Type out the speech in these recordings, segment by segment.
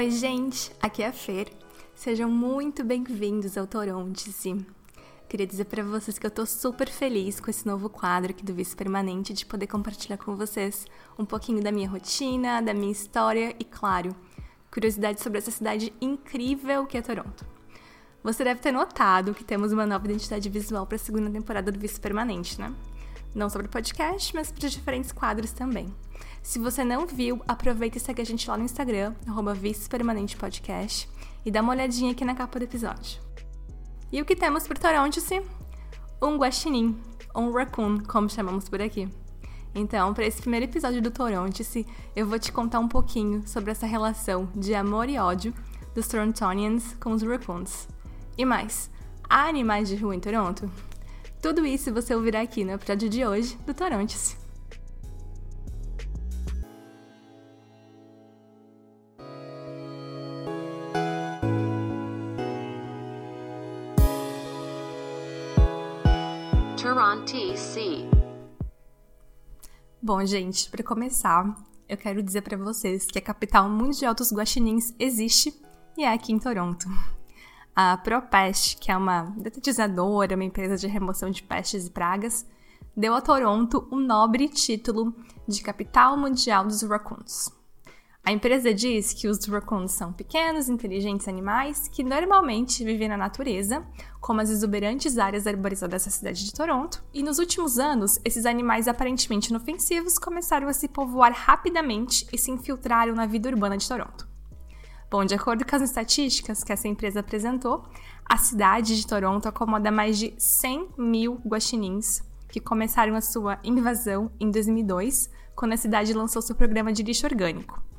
Oi, gente, aqui é a Fer. Sejam muito bem-vindos ao Torontice. Queria dizer para vocês que eu tô super feliz com esse novo quadro aqui do Vice Permanente de poder compartilhar com vocês um pouquinho da minha rotina, da minha história e, claro, curiosidades sobre essa cidade incrível que é Toronto. Você deve ter notado que temos uma nova identidade visual para a segunda temporada do Vice Permanente, né? Não sobre o podcast, mas para diferentes quadros também. Se você não viu, aproveita e segue a gente lá no Instagram, arroba Vice Permanente Podcast, e dá uma olhadinha aqui na capa do episódio. E o que temos por Toronto-se? Um guaxinim, ou um raccoon, como chamamos por aqui. Então, para esse primeiro episódio do Toronto-se, eu vou te contar um pouquinho sobre essa relação de amor e ódio dos Torontonians com os raccoons. E mais, há animais de rua em Toronto? Tudo isso você ouvirá aqui no episódio de hoje do TC. Bom, gente, para começar, eu quero dizer para vocês que a capital mundial dos guaxinins existe e é aqui em Toronto. A ProPest, que é uma detetizadora, uma empresa de remoção de pestes e pragas, deu a Toronto o nobre título de capital mundial dos raccoons. A empresa diz que os raccoons são pequenos, inteligentes animais que normalmente vivem na natureza, como as exuberantes áreas arborizadas da cidade de Toronto, e nos últimos anos, esses animais aparentemente inofensivos começaram a se povoar rapidamente e se infiltraram na vida urbana de Toronto. Bom, de acordo com as estatísticas que essa empresa apresentou, a cidade de Toronto acomoda mais de 100 mil guaxinins que começaram a sua invasão em 2002, quando a cidade lançou seu programa de lixo orgânico.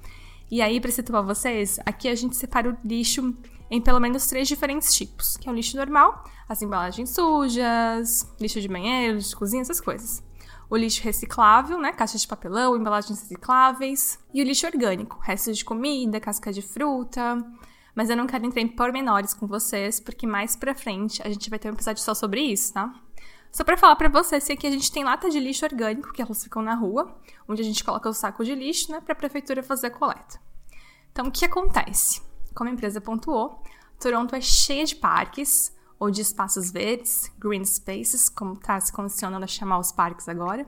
E aí, para situar vocês, aqui a gente separa o lixo em pelo menos três diferentes tipos, que é o lixo normal, as embalagens sujas, lixo de banheiro, de cozinha, essas coisas. O lixo reciclável, né, caixas de papelão, embalagens recicláveis, e o lixo orgânico, restos de comida, casca de fruta. Mas eu não quero entrar em pormenores com vocês, porque mais pra frente a gente vai ter um episódio só sobre isso, tá? Só para falar para vocês aqui a gente tem lata de lixo orgânico, que elas ficam na rua, onde a gente coloca o saco de lixo, né, para a prefeitura fazer a coleta. Então, o que acontece? Como a empresa pontuou, Toronto é cheia de parques ou de espaços verdes, green spaces, como está se condicionando a chamar os parques agora.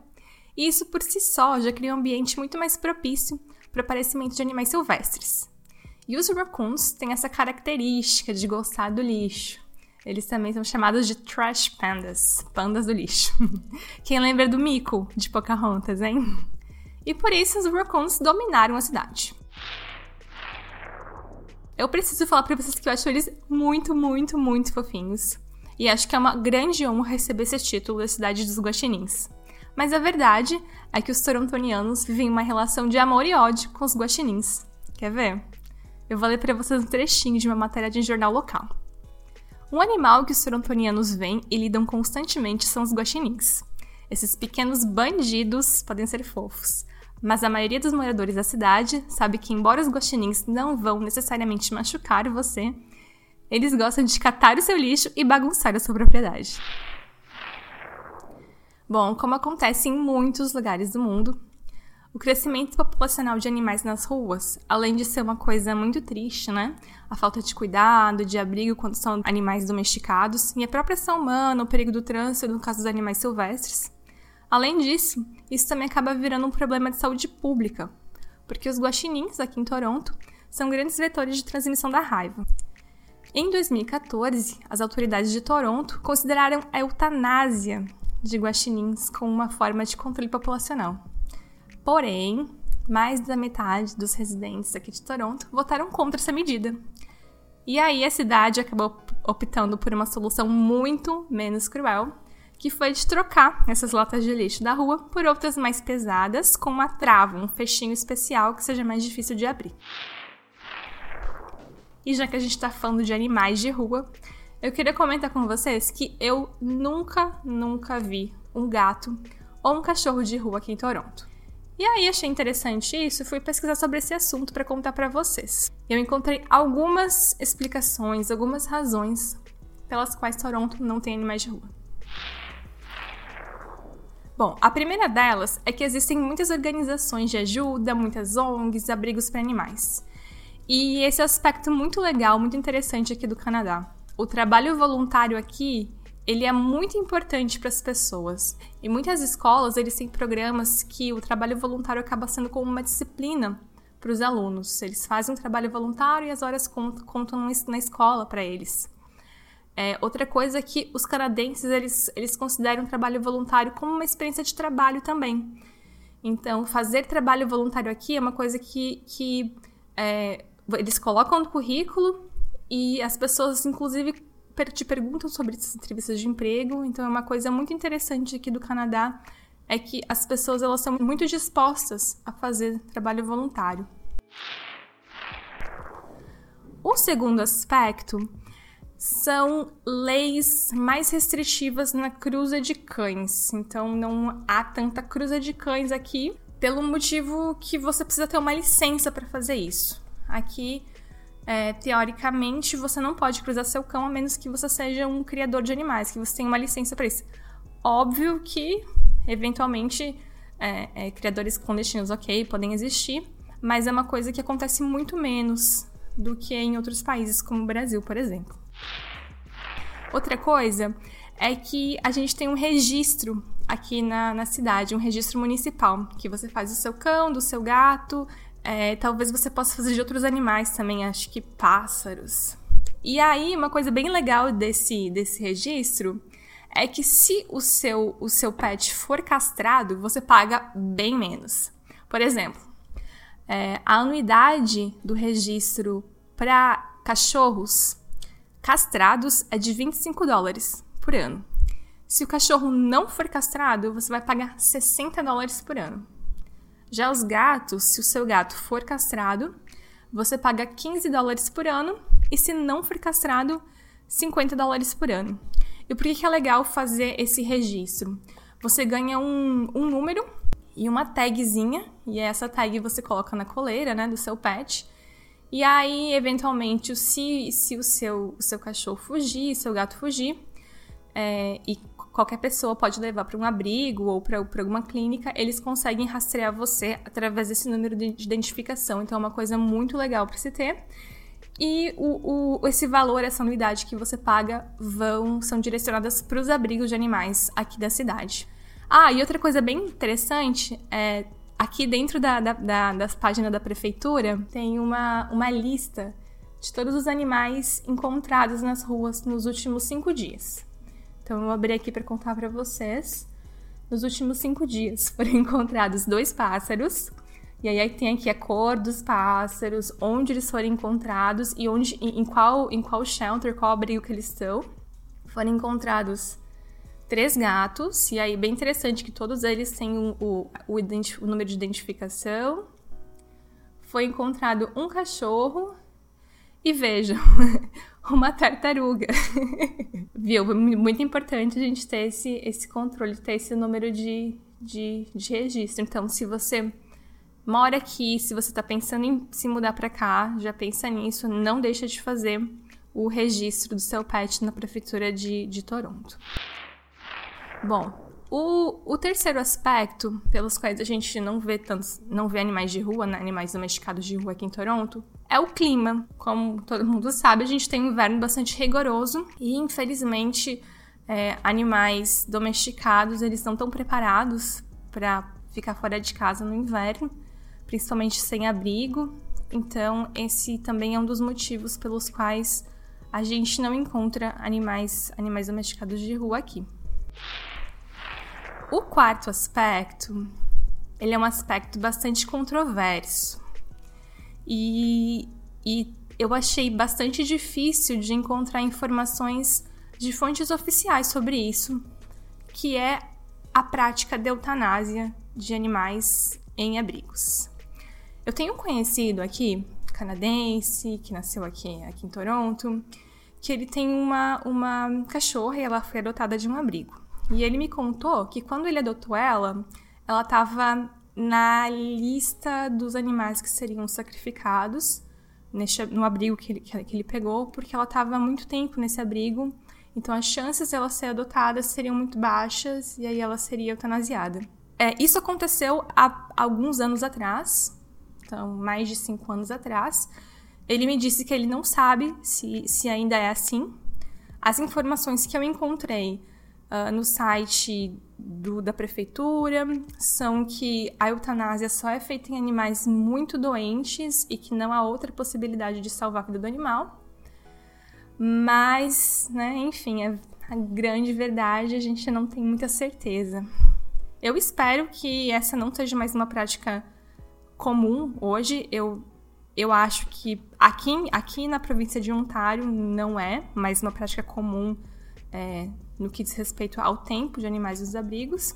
E isso por si só já cria um ambiente muito mais propício para o aparecimento de animais silvestres. E os raccoons têm essa característica de gostar do lixo, eles também são chamados de trash pandas, pandas do lixo. Quem lembra do mico de Pocahontas, hein? E por isso os raccoons dominaram a cidade. Eu preciso falar para vocês que eu acho eles muito, muito, muito fofinhos. E acho que é uma grande honra receber esse título da cidade dos guaxinins. Mas a verdade é que os torontonianos vivem uma relação de amor e ódio com os guaxinins. Quer ver? Eu vou ler para vocês um trechinho de uma matéria de um jornal local. Um animal que os torontonianos veem e lidam constantemente são os guaxinins. Esses pequenos bandidos podem ser fofos, mas a maioria dos moradores da cidade sabe que, embora os guaxinins não vão necessariamente machucar você, eles gostam de catar o seu lixo e bagunçar a sua propriedade. Bom, como acontece em muitos lugares do mundo, o crescimento populacional de animais nas ruas, além de ser uma coisa muito triste, né? A falta de cuidado, de abrigo quando são animais domesticados, e a própria ação humana, o perigo do trânsito no caso dos animais silvestres. Além disso, isso também acaba virando um problema de saúde pública, porque os guaxinins aqui em Toronto são grandes vetores de transmissão da raiva. Em 2014, as autoridades de Toronto consideraram a eutanásia de guaxinins como uma forma de controle populacional. Porém, mais da metade dos residentes aqui de Toronto votaram contra essa medida. E aí a cidade acabou optando por uma solução muito menos cruel, que foi de trocar essas latas de lixo da rua por outras mais pesadas, com uma trava, um fechinho especial que seja mais difícil de abrir. E já que a gente está falando de animais de rua, eu queria comentar com vocês que eu nunca, nunca vi um gato ou um cachorro de rua aqui em Toronto. E aí achei interessante isso, fui pesquisar sobre esse assunto para contar para vocês. Eu encontrei algumas explicações, algumas razões pelas quais Toronto não tem animais de rua. Bom, a primeira delas é que existem muitas organizações de ajuda, muitas ONGs, abrigos para animais. E esse aspecto muito legal, muito interessante aqui do Canadá. O trabalho voluntário aqui, ele é muito importante para as pessoas. Em muitas escolas, eles têm programas que o trabalho voluntário acaba sendo como uma disciplina para os alunos. Eles fazem um trabalho voluntário e as horas contam, contam na escola para eles. É, outra coisa é que os canadenses eles, eles consideram o trabalho voluntário como uma experiência de trabalho também. Então, fazer trabalho voluntário aqui é uma coisa que, que é, eles colocam no currículo e as pessoas, inclusive, te perguntam sobre essas entrevistas de emprego. Então, é uma coisa muito interessante aqui do Canadá é que as pessoas elas são muito dispostas a fazer trabalho voluntário. O segundo aspecto são leis mais restritivas na cruza de cães. Então não há tanta cruza de cães aqui, pelo motivo que você precisa ter uma licença para fazer isso. Aqui, é, teoricamente, você não pode cruzar seu cão a menos que você seja um criador de animais, que você tenha uma licença para isso. Óbvio que, eventualmente, é, é, criadores clandestinos, ok, podem existir, mas é uma coisa que acontece muito menos do que em outros países, como o Brasil, por exemplo. Outra coisa é que a gente tem um registro aqui na, na cidade, um registro municipal, que você faz do seu cão, do seu gato, é, talvez você possa fazer de outros animais também, acho que pássaros. E aí, uma coisa bem legal desse, desse registro é que se o seu, o seu pet for castrado, você paga bem menos. Por exemplo, é, a anuidade do registro para cachorros castrados é de 25 dólares por ano. Se o cachorro não for castrado, você vai pagar 60 dólares por ano. Já os gatos, se o seu gato for castrado, você paga 15 dólares por ano e se não for castrado, 50 dólares por ano. E por que é legal fazer esse registro? Você ganha um, um número e uma tagzinha, e essa tag você coloca na coleira né, do seu pet. E aí, eventualmente, se, se o, seu, o seu cachorro fugir, seu gato fugir, é, e qualquer pessoa pode levar para um abrigo ou para alguma clínica, eles conseguem rastrear você através desse número de identificação. Então, é uma coisa muito legal para se ter. E o, o, esse valor, essa anuidade que você paga, vão são direcionadas para os abrigos de animais aqui da cidade. Ah, e outra coisa bem interessante é Aqui dentro da, da, da, das páginas da prefeitura tem uma, uma lista de todos os animais encontrados nas ruas nos últimos cinco dias. Então eu vou abrir aqui para contar para vocês. Nos últimos cinco dias foram encontrados dois pássaros. E aí tem aqui a cor dos pássaros, onde eles foram encontrados e onde, em, em qual, em qual shelter, qual abrigo que eles estão. Foram encontrados três gatos, e aí bem interessante que todos eles têm o, o, o, o número de identificação. Foi encontrado um cachorro e vejam, uma tartaruga. Viu? Muito importante a gente ter esse, esse controle, ter esse número de, de, de registro. Então, se você mora aqui, se você está pensando em se mudar para cá, já pensa nisso, não deixa de fazer o registro do seu pet na prefeitura de, de Toronto. Bom, o, o, terceiro aspecto pelos quais a gente não vê tantos, não vê animais de rua, né, animais domesticados de rua aqui em Toronto, é o clima. Como todo mundo sabe, a gente tem um inverno bastante rigoroso e, infelizmente, é, animais domesticados eles não estão preparados para ficar fora de casa no inverno, principalmente sem abrigo. Então, esse também é um dos motivos pelos quais a gente não encontra animais, animais domesticados de rua aqui. O quarto aspecto, ele é um aspecto bastante controverso. E, e eu achei bastante difícil de encontrar informações de fontes oficiais sobre isso, que é a prática de eutanásia de animais em abrigos. Eu tenho um conhecido aqui, canadense, que nasceu aqui, aqui em Toronto, que ele tem uma, uma cachorra e ela foi adotada de um abrigo. E ele me contou que quando ele adotou ela, ela estava na lista dos animais que seriam sacrificados nesse, no abrigo que ele, que ele pegou, porque ela estava há muito tempo nesse abrigo, então as chances dela ser adotada seriam muito baixas e aí ela seria eutanasiada. É, isso aconteceu há alguns anos atrás, então mais de cinco anos atrás, Ele me disse que ele não sabe se, se ainda é assim. As informações que eu encontrei uh, no site do, da prefeitura são que a eutanásia só é feita em animais muito doentes e que não há outra possibilidade de salvar a vida do animal. Mas, né, enfim, a, a grande verdade a gente não tem muita certeza. Eu espero que essa não seja mais uma prática comum hoje. Eu, eu acho que aqui, aqui na província de Ontário não é mais uma prática comum é, no que diz respeito ao tempo de animais nos abrigos.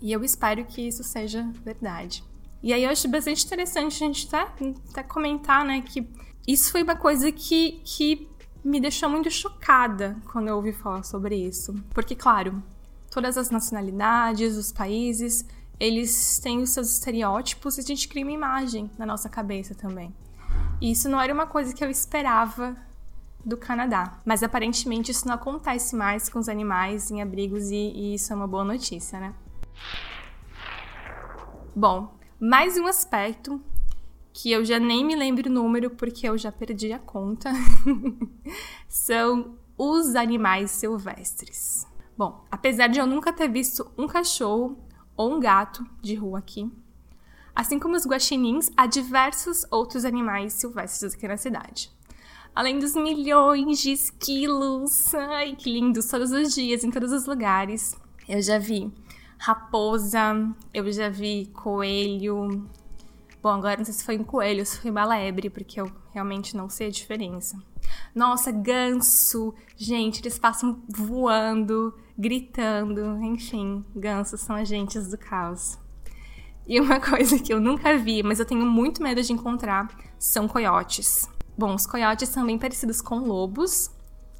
E eu espero que isso seja verdade. E aí eu acho bastante interessante a gente até, até comentar, né, que isso foi uma coisa que, que me deixou muito chocada quando eu ouvi falar sobre isso. Porque, claro, todas as nacionalidades, os países, eles têm os seus estereótipos e a gente cria uma imagem na nossa cabeça também. E isso não era uma coisa que eu esperava do Canadá. Mas aparentemente isso não acontece mais com os animais em abrigos e, e isso é uma boa notícia, né? Bom, mais um aspecto que eu já nem me lembro o número porque eu já perdi a conta são os animais silvestres. Bom, apesar de eu nunca ter visto um cachorro ou um gato de rua aqui, assim como os guaxinins, há diversos outros animais silvestres aqui na cidade além dos milhões de esquilos. Ai, que lindos, todos os dias, em todos os lugares. Eu já vi raposa, eu já vi coelho. Bom, agora não sei se foi um coelho ou se foi uma lebre, porque eu realmente não sei a diferença. Nossa, ganso! Gente, eles passam voando, gritando, enfim, gansos são agentes do caos. E uma coisa que eu nunca vi, mas eu tenho muito medo de encontrar, são coiotes. Bom, os coiotes são bem parecidos com lobos,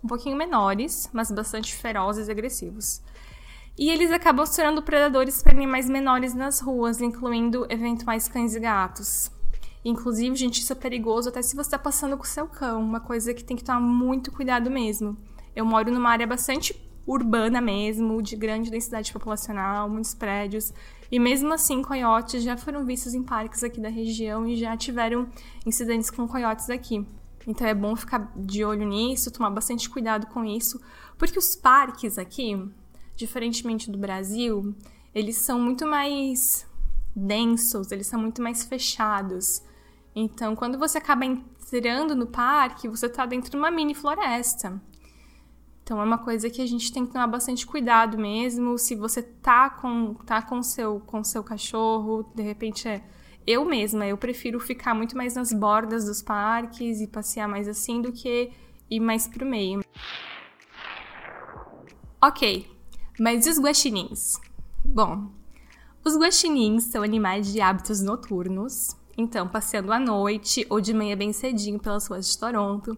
um pouquinho menores, mas bastante ferozes e agressivos. E eles acabam se tornando predadores para animais menores nas ruas, incluindo eventuais cães e gatos. Inclusive, gente, isso é perigoso até se você está passando com o seu cão, uma coisa que tem que tomar muito cuidado mesmo. Eu moro numa área bastante urbana mesmo, de grande densidade populacional, muitos prédios. E mesmo assim, coiotes já foram vistos em parques aqui da região e já tiveram incidentes com coiotes aqui. Então é bom ficar de olho nisso, tomar bastante cuidado com isso, porque os parques aqui, diferentemente do Brasil, eles são muito mais densos, eles são muito mais fechados. Então, quando você acaba entrando no parque, você está dentro de uma mini floresta. Então é uma coisa que a gente tem que tomar bastante cuidado mesmo. Se você tá com tá com seu com seu cachorro, de repente é eu mesma, eu prefiro ficar muito mais nas bordas dos parques e passear mais assim do que ir mais pro meio. OK. Mas e os guaxinins? Bom, os guaxinins são animais de hábitos noturnos. Então, passeando à noite ou de manhã bem cedinho pelas ruas de Toronto,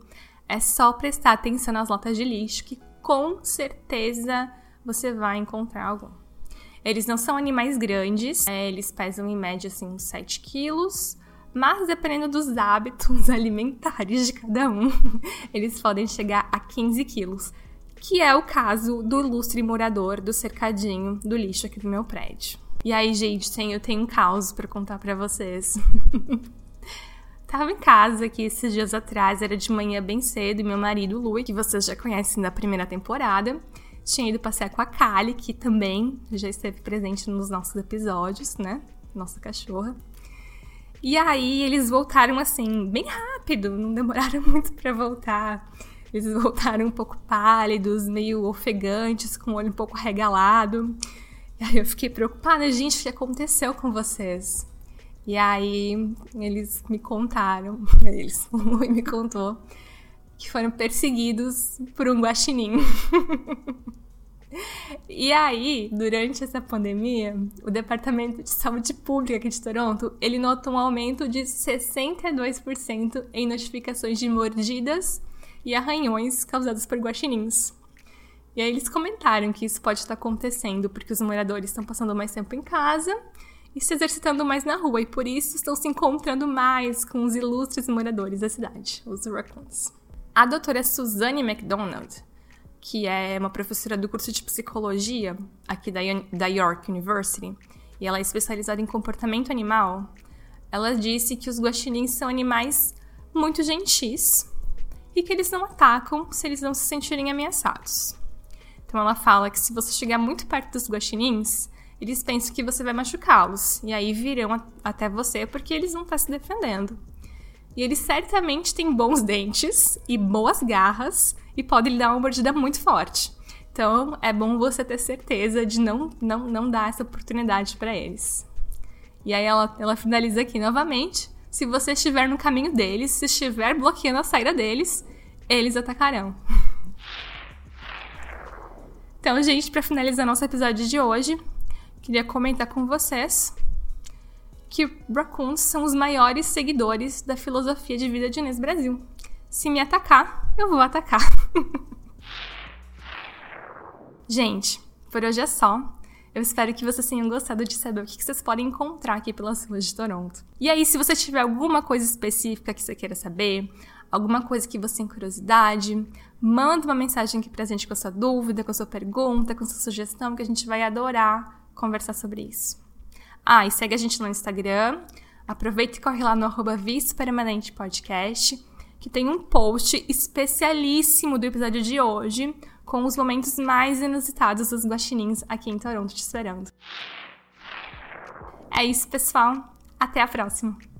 é só prestar atenção nas latas de lixo que com certeza você vai encontrar algum. Eles não são animais grandes, é, eles pesam em média assim uns 7 quilos, mas dependendo dos hábitos alimentares de cada um, eles podem chegar a 15 quilos, que é o caso do ilustre morador do cercadinho do lixo aqui do meu prédio. E aí, gente, tem, eu tenho um caos para contar para vocês. Tava em casa aqui esses dias atrás, era de manhã bem cedo, e meu marido, Lui, que vocês já conhecem da primeira temporada, tinha ido passear com a Kali, que também já esteve presente nos nossos episódios, né? Nossa cachorra. E aí eles voltaram assim, bem rápido, não demoraram muito para voltar. Eles voltaram um pouco pálidos, meio ofegantes, com o olho um pouco regalado. E aí eu fiquei preocupada, gente, o que aconteceu com vocês? E aí eles me contaram, eles, o Lui me contou, que foram perseguidos por um guaxinim. e aí, durante essa pandemia, o Departamento de Saúde Pública aqui de Toronto, ele notou um aumento de 62% em notificações de mordidas e arranhões causados por guaxinins. E aí eles comentaram que isso pode estar acontecendo porque os moradores estão passando mais tempo em casa e se exercitando mais na rua, e por isso estão se encontrando mais com os ilustres moradores da cidade, os raccoons. A doutora Suzanne MacDonald, que é uma professora do curso de psicologia aqui da, da York University, e ela é especializada em comportamento animal, ela disse que os guaxinins são animais muito gentis e que eles não atacam se eles não se sentirem ameaçados. Então ela fala que se você chegar muito perto dos guaxinins, eles pensam que você vai machucá-los e aí virão até você porque eles não estão se defendendo. E eles certamente têm bons dentes e boas garras e podem lhe dar uma mordida muito forte. Então é bom você ter certeza de não, não, não dar essa oportunidade para eles. E aí ela, ela finaliza aqui novamente. Se você estiver no caminho deles, se estiver bloqueando a saída deles, eles atacarão. Então, gente, para finalizar nosso episódio de hoje, queria comentar com vocês que raccoons são os maiores seguidores da filosofia de vida de Inês Brasil. Se me atacar, eu vou atacar. Gente, por hoje é só. Eu espero que vocês tenham gostado de saber o que vocês podem encontrar aqui pelas ruas de Toronto. E aí, se você tiver alguma coisa específica que você queira saber, alguma coisa que você tem curiosidade, manda uma mensagem aqui pra gente com a sua dúvida, com a sua pergunta, com a sua sugestão, que a gente vai adorar conversar sobre isso. Ah, e segue a gente no Instagram. Aproveita e corre lá no arroba Permanente Podcast, que tem um post especialíssimo do episódio de hoje, com os momentos mais inusitados dos guaxinins aqui em Toronto te esperando. É isso, pessoal. Até a próxima!